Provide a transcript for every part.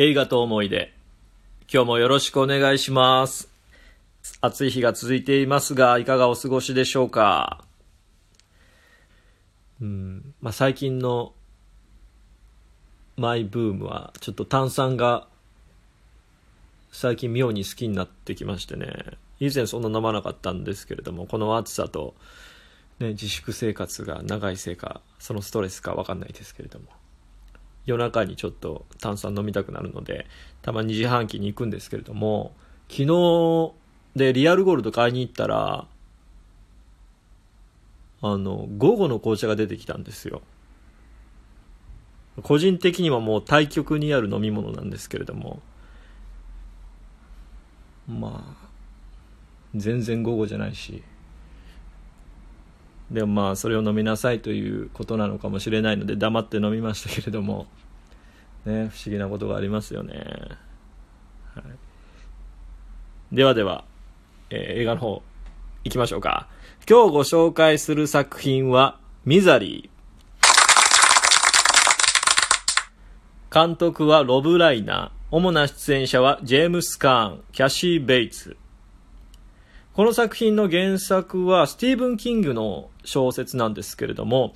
映画と思い出。今日もよろしくお願いします。暑い日が続いていますが、いかがお過ごしでしょうか？うん、まあ、最近のマイブームは、ちょっと炭酸が最近妙に好きになってきましてね。以前そんな飲まなかったんですけれども、この暑さと、ね、自粛生活が長いせいか、そのストレスかわかんないですけれども。夜中にちょっと炭酸飲みたくなるのでたまに自販機に行くんですけれども昨日でリアルゴールド買いに行ったらあの午後の紅茶が出てきたんですよ。個人的にはもう対極にある飲み物なんですけれどもまあ全然午後じゃないしでもまあそれを飲みなさいということなのかもしれないので黙って飲みましたけれども。ね不思議なことがありますよね、はい、ではでは、えー映画の方行きましょうか。今日ご紹介する作品はミザリー監督はロブ・ライナー。主な出演者はジェームス・カーンキャシー・ベイツ。この作品の原作はスティーブン・キングの小説なんですけれども、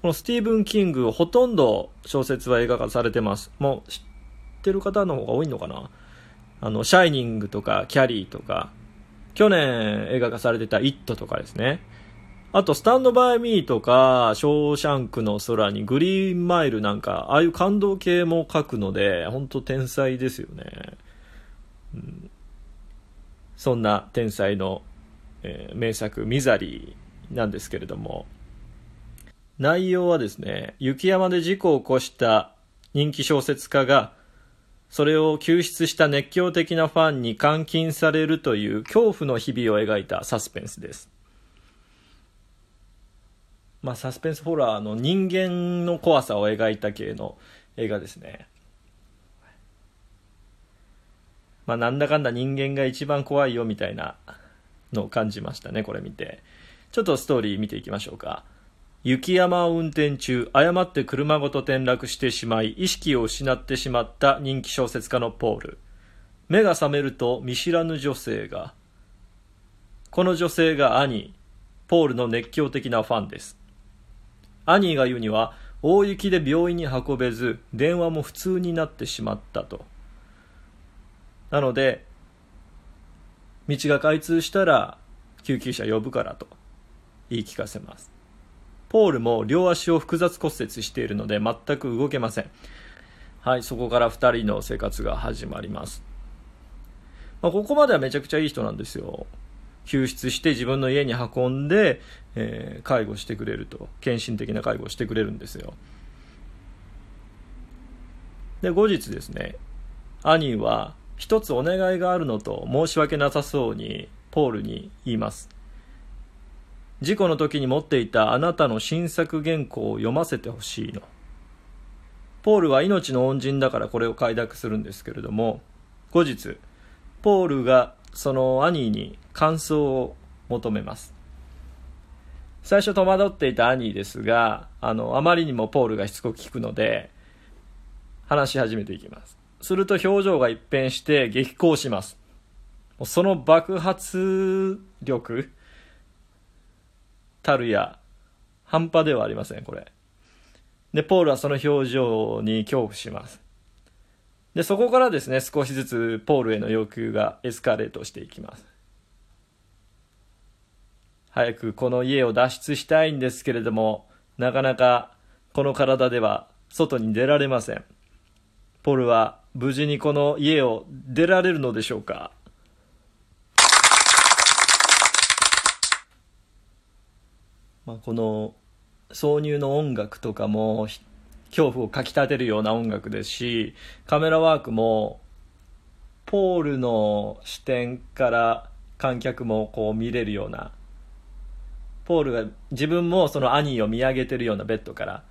このスティーブン・キングほとんど小説は映画化されてます。もう知ってる方の方が多いのかな？あの、シャイニングとかキャリーとか、去年映画化されてたイットとかですね。あと、スタンドバイミーとか、ショーシャンクの空にグリーンマイルなんか、ああいう感動系も書くので、本当天才ですよね。うんそんな天才の、えー名作「ミザリー」なんですけれども内容はですね雪山で事故を起こした人気小説家がそれを救出した熱狂的なファンに監禁されるという恐怖の日々を描いたサスペンスです。まあサスペンスホラーの人間の怖さを描いた系の映画ですね。まあ、なんだかんだ人間が一番怖いよみたいなのを感じましたね、これ見て。ちょっとストーリー見ていきましょうか。雪山を運転中、誤って車ごと転落してしまい、意識を失ってしまった人気小説家のポール。目が覚めると見知らぬ女性が。この女性がアニー、ポールの熱狂的なファンです。アニーが言うには、大雪で病院に運べず、電話も普通になってしまったと。なので、道が開通したら救急車呼ぶからと言い聞かせます。ポールも両足を複雑骨折しているので全く動けません。はい、そこから2人の生活が始まります。まあ、ここまではめちゃくちゃいい人なんですよ。救出して自分の家に運んで、えー介護してくれると。献身的な介護をしてくれるんですよ。で、後日ですね、アニーは一つお願いがあるのと申し訳なさそうにポールに言います。事故の時に持っていたあなたの新作原稿を読ませてほしいの。ポールは命の恩人だからこれを快諾するんですけれども後日ポールがそのアニーに感想を求めます。最初戸惑っていたアニーですがあのあまりにもポールがしつこく聞くので話し始めていきます。すると表情が一変して激高します。その爆発力たるや、半端ではありません、これ。で、ポールはその表情に恐怖します。で、そこからですね、少しずつポールへの要求がエスカレートしていきます。早くこの家を脱出したいんですけれども、なかなかこの体では外に出られません。ポールは無事にこの家を出られるのでしょうか？まあ、この挿入の音楽とかも恐怖をかきたてるような音楽ですしカメラワークもポールの視点から観客もこう見れるようなポールが自分もその兄を見上げてるようなベッドから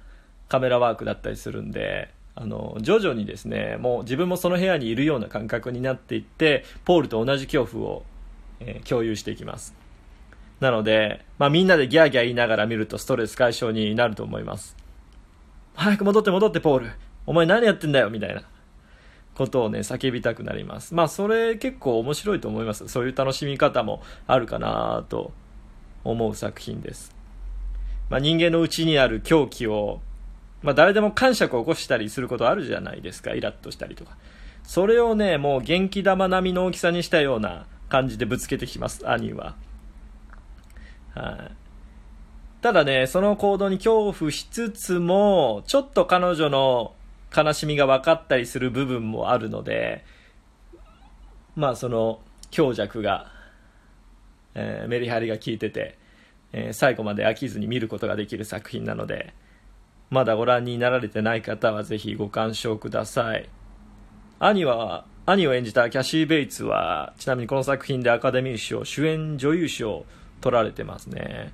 カメラワークだったりするんであの徐々にですねもう自分もその部屋にいるような感覚になっていってポールと同じ恐怖を、えー共有していきますなので、まあ、みんなでギャーギャー言いながら見るとストレス解消になると思います早く戻って戻ってポールお前何やってんだよみたいなことをね、叫びたくなります。まあ、それ結構面白いと思います。そういう楽しみ方もあるかなと思う作品です。まあ、人間の内にある狂気を、まあ、誰でも感触を起こしたりすることあるじゃないですか。イラッとしたりとか。それをね、もう元気玉並みの大きさにしたような感じでぶつけてきます、兄は。はい。ただね、その行動に恐怖しつつも、ちょっと彼女の悲しみが分かったりする部分もあるので、まあその強弱が、えー、メリハリが効いてて、えー、最後まで飽きずに見ることができる作品なので、まだご覧になられてない方はぜひご鑑賞ください。兄は、兄を演じたキャシー・ベイツは、ちなみにこの作品でアカデミー賞、主演女優賞を取られてますね。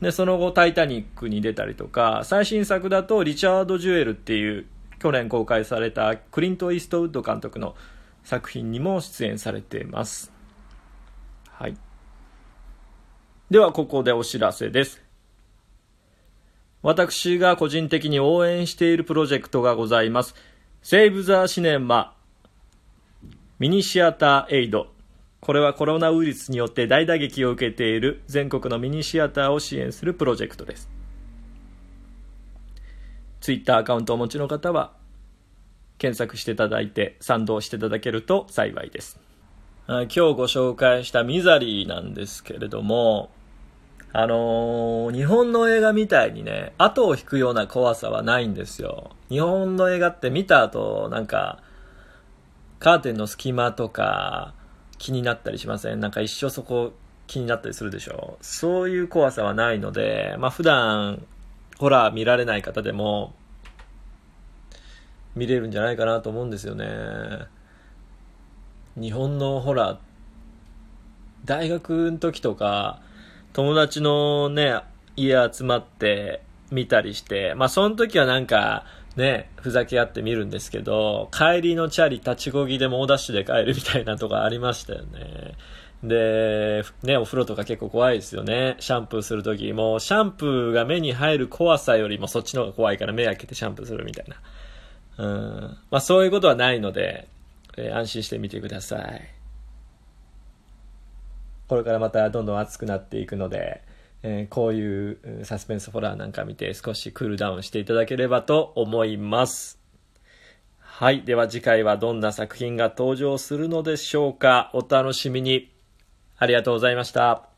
で、その後、タイタニックに出たりとか、最新作だと、リチャード・ジュエルっていう、去年公開されたクリント・イーストウッド監督の作品にも出演されています。はい。では、ここでお知らせです。私が個人的に応援しているプロジェクトがございます。セーブ・ザ・シネマミニシアター・エイドこれはコロナウイルスによって大打撃を受けている全国のミニシアターを支援するプロジェクトです。ツイッターアカウントをお持ちの方は検索していただいて賛同していただけると幸いです。今日ご紹介したミザリーなんですけれども、あのー、日本の映画みたいにね、後を引くような怖さはないんですよ。日本の映画って見た後、なんか、カーテンの隙間とか、気になったりしません？なんか一生そこ気になったりするでしょ？そういう怖さはないので、まあ普段、ホラー見られない方でも、見れるんじゃないかなと思うんですよね。日本のホラー、大学の時とか、友達のね、家集まって見たりして、まあその時はなんか、ね、ふざけ合って見るんですけど、帰りのチャリ立ちこぎで猛ダッシュで帰るみたいなとこありましたよね。で、ね、お風呂とか結構怖いですよね。シャンプーするとき。もう、シャンプーが目に入る怖さよりもそっちの方が怖いから目開けてシャンプーするみたいな。うん。まあそういうことはないので、えー、安心してみてください。これからまたどんどん暑くなっていくので、えー、こういうサスペンスホラーなんか見て少しクールダウンしていただければと思います。はい。では次回はどんな作品が登場するのでしょうか。お楽しみに。ありがとうございました。